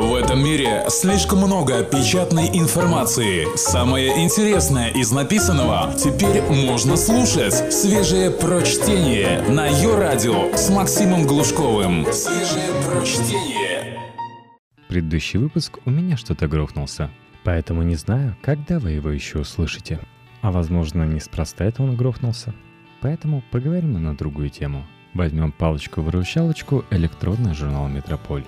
В этом мире слишком много печатной информации. Самое интересное из написанного теперь можно слушать. Свежее прочтение на ее радио с Максимом Глушковым. Свежее прочтение. Предыдущий выпуск у меня что-то грохнулся, поэтому не знаю, когда вы его еще услышите. А возможно, неспроста это он грохнулся. Поэтому поговорим на другую тему. Возьмем палочку-выручалочку электронный журнал «Метрополь».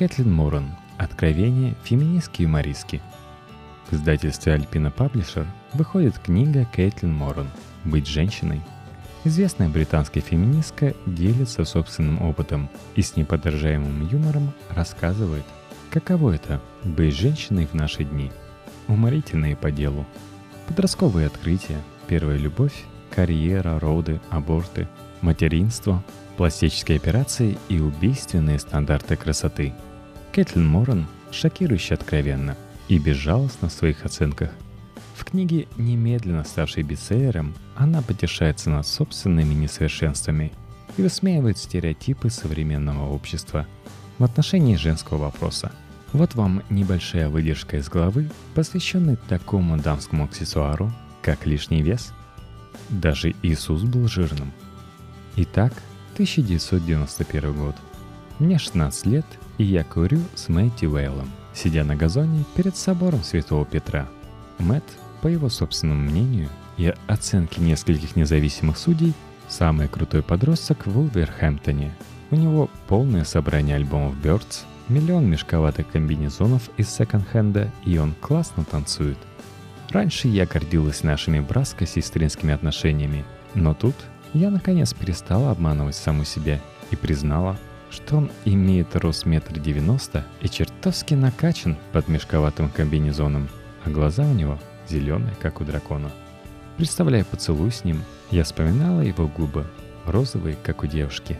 Кэтлин Моран. Откровение феминистки юмористки. В издательстве Альпина Паблишер выходит книга Кэтлин Моран «Быть женщиной». Известная британская феминистка делится собственным опытом и с неподражаемым юмором рассказывает, каково это – быть женщиной в наши дни. Уморительные по делу. Подростковые открытия, первая любовь, карьера, роды, аборты, материнство, пластические операции и убийственные стандарты красоты – Кэтлин Моран шокирующе откровенно и безжалостна в своих оценках. В книге, немедленно ставшей бестселлером, она потешается над собственными несовершенствами и высмеивает стереотипы современного общества в отношении женского вопроса. Вот вам небольшая выдержка из главы, посвященной такому дамскому аксессуару, как лишний вес. Даже Иисус был жирным. Итак, 1991 год. Мне 16 лет, и я курю с Мэтти Уэйлом, сидя на газоне перед собором Святого Петра. Мэтт, по его собственному мнению и оценке нескольких независимых судей, самый крутой подросток в Вулверхэмптоне. У него полное собрание альбомов Birds, миллион мешковатых комбинезонов из секонд-хенда, и он классно танцует. Раньше я гордилась нашими браско-сестринскими отношениями, но тут я наконец перестала обманывать саму себя и признала, что он имеет рост метр девяносто и чертовски накачан под мешковатым комбинезоном, а глаза у него зеленые, как у дракона. Представляя поцелуй с ним, я вспоминала его губы, розовые, как у девушки.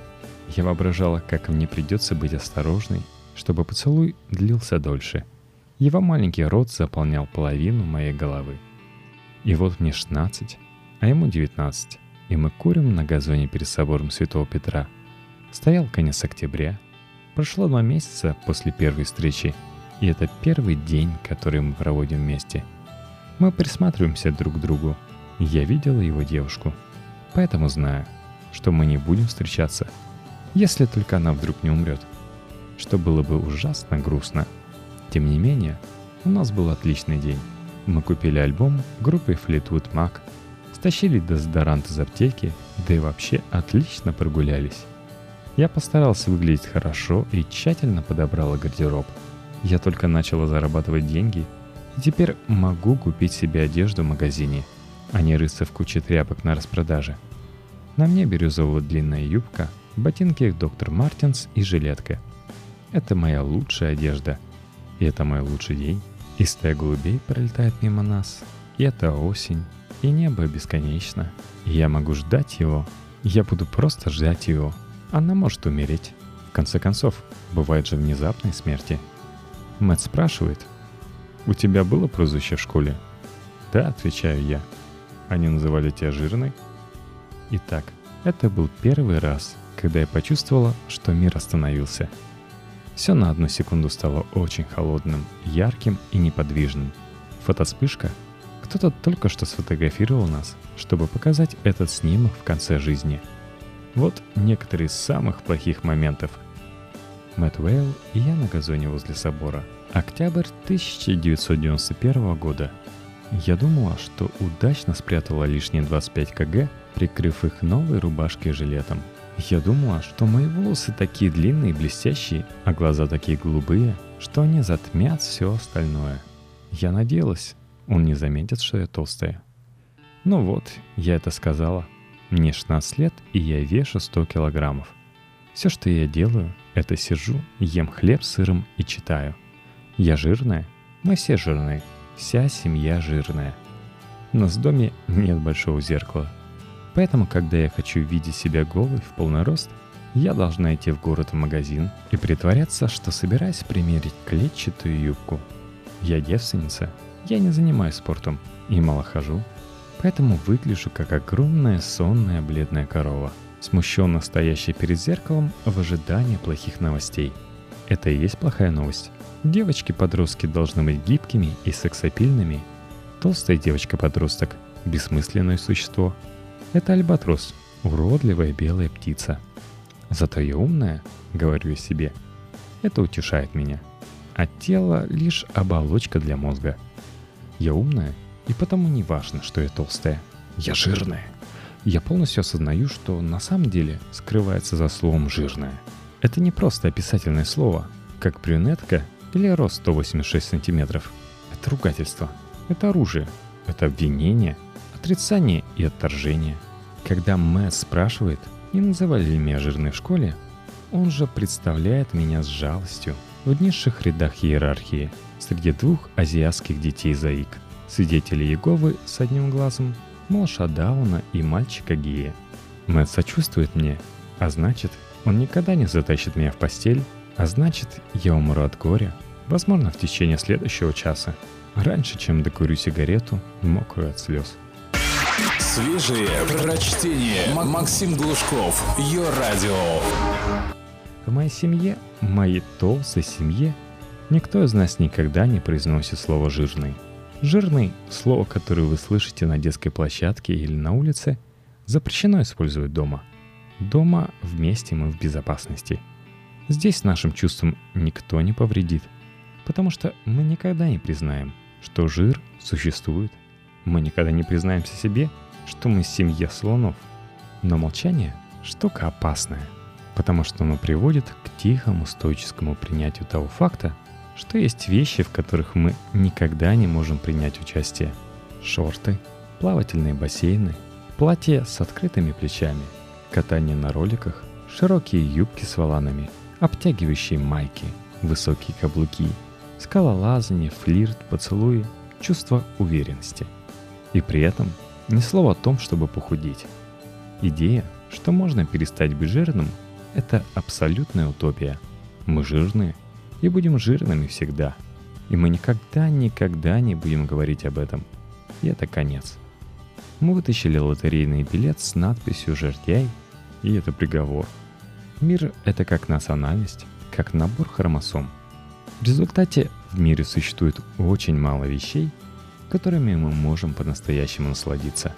Я воображала, как мне придется быть осторожной, чтобы поцелуй длился дольше. Его маленький рот заполнял половину моей головы. И вот мне 16, а ему 19, и мы курим на газоне перед собором Святого Петра – Стоял конец октября. Прошло два месяца после первой встречи, и это первый день, который мы проводим вместе. Мы присматриваемся друг к другу. Я видела его девушку, поэтому знаю, что мы не будем встречаться, если только она вдруг не умрет, что было бы ужасно грустно. Тем не менее, у нас был отличный день. Мы купили альбом группы Fleetwood Mac, стащили дезодорант из аптеки, да и вообще отлично прогулялись. Я постарался выглядеть хорошо и тщательно подобрала гардероб. Я только начала зарабатывать деньги, и теперь могу купить себе одежду в магазине, а не рыться в куче тряпок на распродаже. На мне бирюзовая длинная юбка, ботинки доктор Мартинс и жилетка. Это моя лучшая одежда. И это мой лучший день. И стая голубей пролетает мимо нас. И это осень. И небо бесконечно. И я могу ждать его. Я буду просто ждать его. Она может умереть. В конце концов, бывают же внезапные смерти. Мэтт спрашивает, «У тебя было прозвище в школе?» «Да», — отвечаю я. «Они называли тебя жирной?» Итак, это был первый раз, когда я почувствовала, что мир остановился. Все на одну секунду стало очень холодным, ярким и неподвижным. Фотоспышка. Кто-то только что сфотографировал нас, чтобы показать этот снимок в конце жизни — вот некоторые из самых плохих моментов. Мэтт Уэйл и я на газоне возле собора. Октябрь 1991 года. Я думала, что удачно спрятала лишние 25 кг, прикрыв их новой рубашкой и жилетом. Я думала, что мои волосы такие длинные и блестящие, а глаза такие голубые, что они затмят все остальное. Я надеялась, он не заметит, что я толстая. Ну вот, я это сказала – мне 16 лет, и я вешу 100 килограммов. Все, что я делаю, это сижу, ем хлеб с сыром и читаю. Я жирная, мы все жирные, вся семья жирная. Нас в доме нет большого зеркала. Поэтому, когда я хочу видеть себя голой в полный рост, я должна идти в город в магазин и притворяться, что собираюсь примерить клетчатую юбку. Я девственница, я не занимаюсь спортом и мало хожу, поэтому выгляжу как огромная сонная бледная корова, смущенно стоящая перед зеркалом в ожидании плохих новостей. Это и есть плохая новость. Девочки-подростки должны быть гибкими и сексапильными. Толстая девочка-подросток – бессмысленное существо. Это альбатрос, уродливая белая птица. Зато я умная, говорю я себе. Это утешает меня. А тело – лишь оболочка для мозга. Я умная, и потому не важно, что я толстая. Я жирная. Я полностью осознаю, что на самом деле скрывается за словом «жирная». Это не просто описательное слово, как брюнетка или рост 186 сантиметров. Это ругательство. Это оружие. Это обвинение, отрицание и отторжение. Когда Мэтт спрашивает, не называли ли меня жирной в школе, он же представляет меня с жалостью в низших рядах иерархии среди двух азиатских детей заик, свидетелей Иеговы с одним глазом малыша Дауна и мальчика Гия. Мэтт сочувствует мне, а значит, он никогда не затащит меня в постель, а значит, я умру от горя, возможно, в течение следующего часа, раньше, чем докурю сигарету, мокрую от слез. Свежие прочтение. Максим Глушков. Ее радио. В моей семье, моей толстой семье, никто из нас никогда не произносит слово «жирный». Жирный – слово, которое вы слышите на детской площадке или на улице, запрещено использовать дома. Дома вместе мы в безопасности. Здесь нашим чувствам никто не повредит, потому что мы никогда не признаем, что жир существует. Мы никогда не признаемся себе, что мы семья слонов. Но молчание – штука опасная, потому что оно приводит к тихому стоическому принятию того факта, что есть вещи, в которых мы никогда не можем принять участие. Шорты, плавательные бассейны, платья с открытыми плечами, катание на роликах, широкие юбки с воланами, обтягивающие майки, высокие каблуки, скалолазание, флирт, поцелуи, чувство уверенности. И при этом ни слова о том, чтобы похудеть. Идея, что можно перестать быть жирным, это абсолютная утопия. Мы жирные – и будем жирными всегда. И мы никогда-никогда не будем говорить об этом. И это конец. Мы вытащили лотерейный билет с надписью «Жердяй», и это приговор. Мир — это как национальность, как набор хромосом. В результате в мире существует очень мало вещей, которыми мы можем по-настоящему насладиться.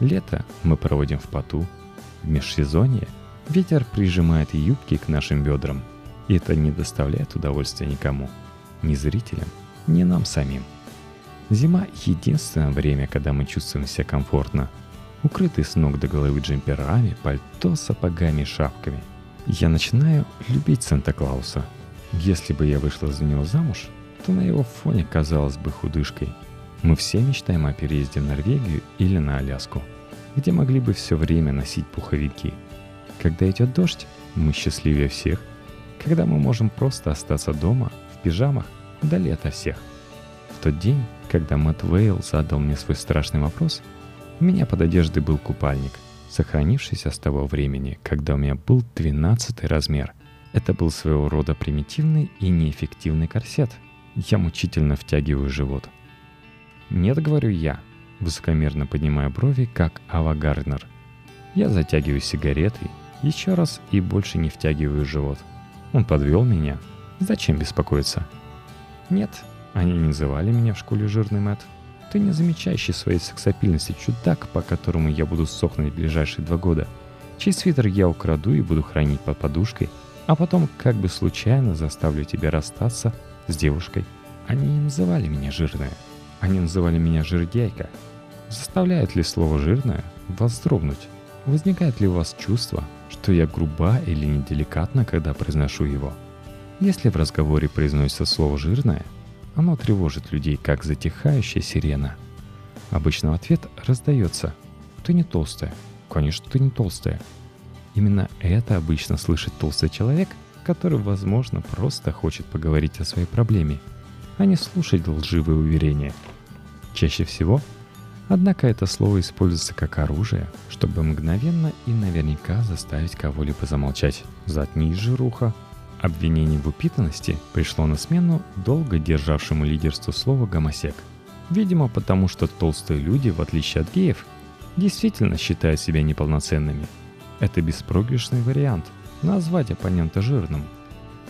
Лето мы проводим в поту, в межсезонье ветер прижимает юбки к нашим бедрам – это не доставляет удовольствия никому, ни зрителям, ни нам самим. Зима — единственное время, когда мы чувствуем себя комфортно. Укрытый с ног до головы джемперами, пальто, сапогами шапками. Я начинаю любить Санта-Клауса. Если бы я вышла за него замуж, то на его фоне казалась бы худышкой. Мы все мечтаем о переезде в Норвегию или на Аляску, где могли бы все время носить пуховики. Когда идет дождь, мы счастливее всех, когда мы можем просто остаться дома, в пижамах, вдали ото всех. В тот день, когда Мэтт Вейл задал мне свой страшный вопрос, у меня под одеждой был купальник, сохранившийся с того времени, когда у меня был 12 размер. Это был своего рода примитивный и неэффективный корсет. Я мучительно втягиваю живот. «Нет», — говорю я, высокомерно поднимая брови, как Ава Гарднер. Я затягиваю сигаретой, еще раз и больше не втягиваю живот — он подвел меня. Зачем беспокоиться? Нет, они не называли меня в школе жирный Мэтт. Ты не замечающий своей сексапильности чудак, по которому я буду сохнуть в ближайшие два года. Чей свитер я украду и буду хранить под подушкой, а потом как бы случайно заставлю тебя расстаться с девушкой. Они не называли меня жирная. Они называли меня жирдяйка. Заставляет ли слово «жирная» вас вздрогнуть? Возникает ли у вас чувство, что я груба или неделикатна, когда произношу его? Если в разговоре произносится слово «жирное», оно тревожит людей, как затихающая сирена. Обычно в ответ раздается «Ты не толстая». Конечно, ты не толстая. Именно это обычно слышит толстый человек, который, возможно, просто хочет поговорить о своей проблеме, а не слушать лживые уверения. Чаще всего Однако это слово используется как оружие, чтобы мгновенно и наверняка заставить кого-либо замолчать. «Заткнись, жируха!» Обвинение в упитанности пришло на смену долго державшему лидерству слова «гомосек». Видимо, потому что толстые люди, в отличие от геев, действительно считают себя неполноценными. Это беспроигрышный вариант – назвать оппонента жирным.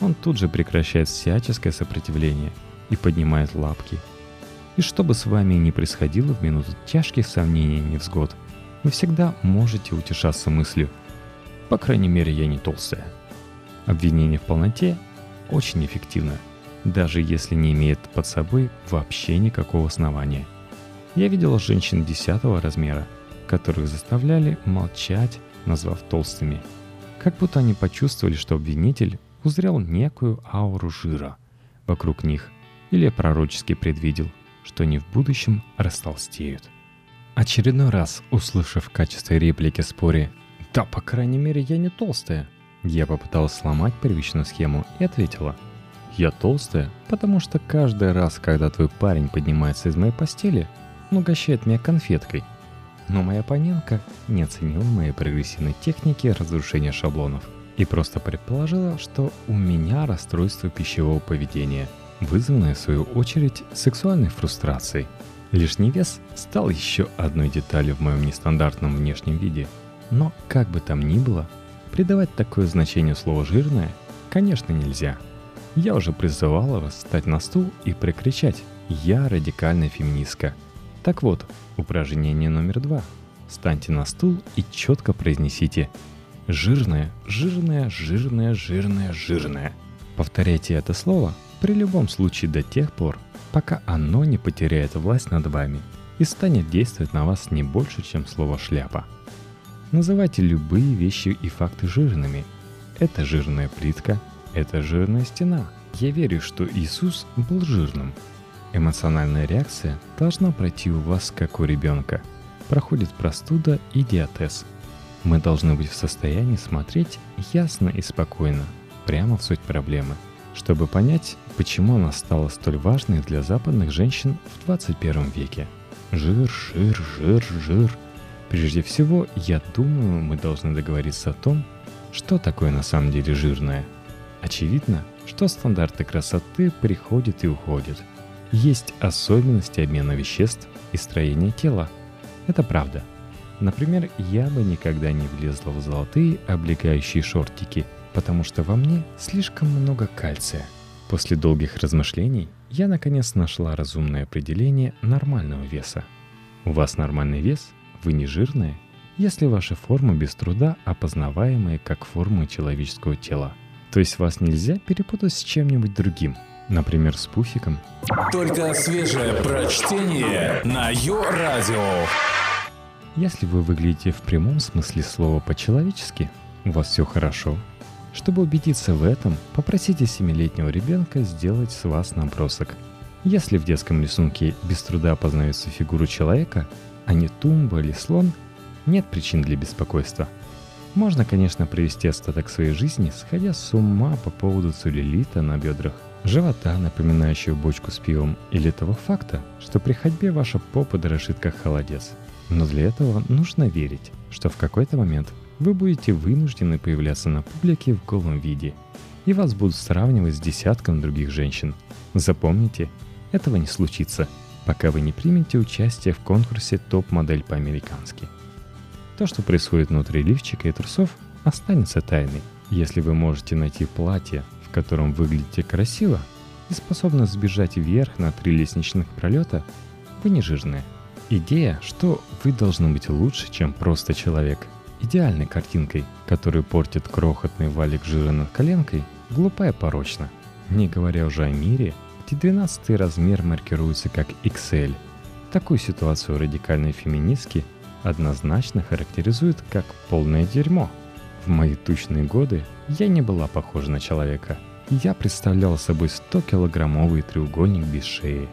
он тут же прекращает всяческое сопротивление и поднимает лапки. И что бы с вами ни происходило в минуту тяжких сомнений и невзгод, вы всегда можете утешаться мыслью «По крайней мере, я не толстая». Обвинение в полноте очень эффективно, даже если не имеет под собой вообще никакого основания. Я видел женщин десятого размера, которых заставляли молчать, назвав толстыми. Как будто они почувствовали, что обвинитель узрел некую ауру жира вокруг них или пророчески предвидел, что они в будущем растолстеют. Очередной раз, услышав в качестве реплики споре «Да, по крайней мере, я не толстая», я попыталась сломать первичную схему и ответила «Я толстая, потому что каждый раз, когда твой парень поднимается из моей постели, он угощает меня конфеткой». Но моя оппонентка не оценила моей прогрессивной техники разрушения шаблонов и просто предположила, что у меня расстройство пищевого поведения, вызванное в свою очередь сексуальной фрустрацией. Лишний вес стал еще одной деталью в моем нестандартном внешнем виде. Но как бы там ни было, придавать такое значение слову «жирное» конечно нельзя. Я уже призывала вас встать на стул и прокричать «Я радикальная феминистка». Так вот, упражнение номер два. Встаньте на стул и четко произнесите «жирное, жирное, жирное, жирное, жирное». Повторяйте это слово при любом случае до тех пор, пока оно не потеряет власть над вами и станет действовать на вас не больше, чем слово «шляпа». Называйте любые вещи и факты жирными. Это жирная плитка, это жирная стена. Я верю, что Иисус был жирным. Эмоциональная реакция должна пройти у вас, как у ребенка. Проходит простуда и диатез. Мы должны быть в состоянии смотреть ясно и спокойно, прямо в суть проблемы – чтобы понять, почему она стала столь важной для западных женщин в 21 веке. Жир, жир, жир, жир. Прежде всего, я думаю, мы должны договориться о том, что такое на самом деле жирное. Очевидно, что стандарты красоты приходят и уходят. Есть особенности обмена веществ и строения тела. Это правда. Например, я бы никогда не влезла в золотые облегающие шортики – потому что во мне слишком много кальция. После долгих размышлений я наконец нашла разумное определение нормального веса. У вас нормальный вес, вы не жирная, если ваша форма без труда опознаваемая как форма человеческого тела. То есть вас нельзя перепутать с чем-нибудь другим, например, с пуфиком. Только свежее прочтение на Йо-Радио. Если вы выглядите в прямом смысле слова по-человечески, у вас все хорошо, чтобы убедиться в этом, попросите семилетнего ребенка сделать с вас набросок. Если в детском рисунке без труда познается фигуру человека, а не тумба или слон, нет причин для беспокойства. Можно, конечно, провести остаток своей жизни, сходя с ума по поводу целлюлита на бедрах, живота, напоминающего бочку с пивом, или того факта, что при ходьбе ваша попа дрожит как холодец. Но для этого нужно верить, что в какой-то момент вы будете вынуждены появляться на публике в голом виде, и вас будут сравнивать с десятком других женщин. Запомните, этого не случится, пока вы не примете участие в конкурсе топ-модель по-американски. То, что происходит внутри лифчика и трусов, останется тайной. Если вы можете найти платье, в котором выглядите красиво, и способны сбежать вверх на три лестничных пролета, вы не жирные. Идея, что вы должны быть лучше, чем просто человек – идеальной картинкой, которую портит крохотный валик жира над коленкой, глупая и порочна. Не говоря уже о мире, где 12 размер маркируется как XL. Такую ситуацию радикальные феминистки однозначно характеризуют как полное дерьмо. В мои тучные годы я не была похожа на человека. Я представляла собой 100-килограммовый треугольник без шеи.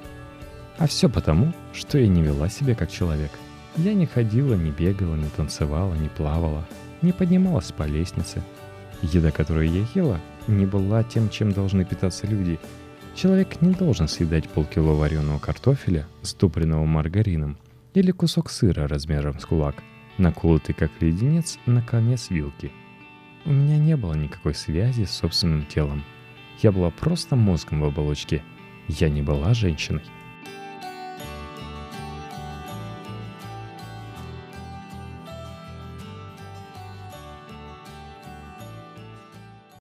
А все потому, что я не вела себя как человек – я не ходила, не бегала, не танцевала, не плавала, не поднималась по лестнице. Еда, которую я ела, не была тем, чем должны питаться люди. Человек не должен съедать полкило вареного картофеля, ступленного маргарином, или кусок сыра размером с кулак, наколотый как леденец на конец вилки. У меня не было никакой связи с собственным телом. Я была просто мозгом в оболочке. Я не была женщиной.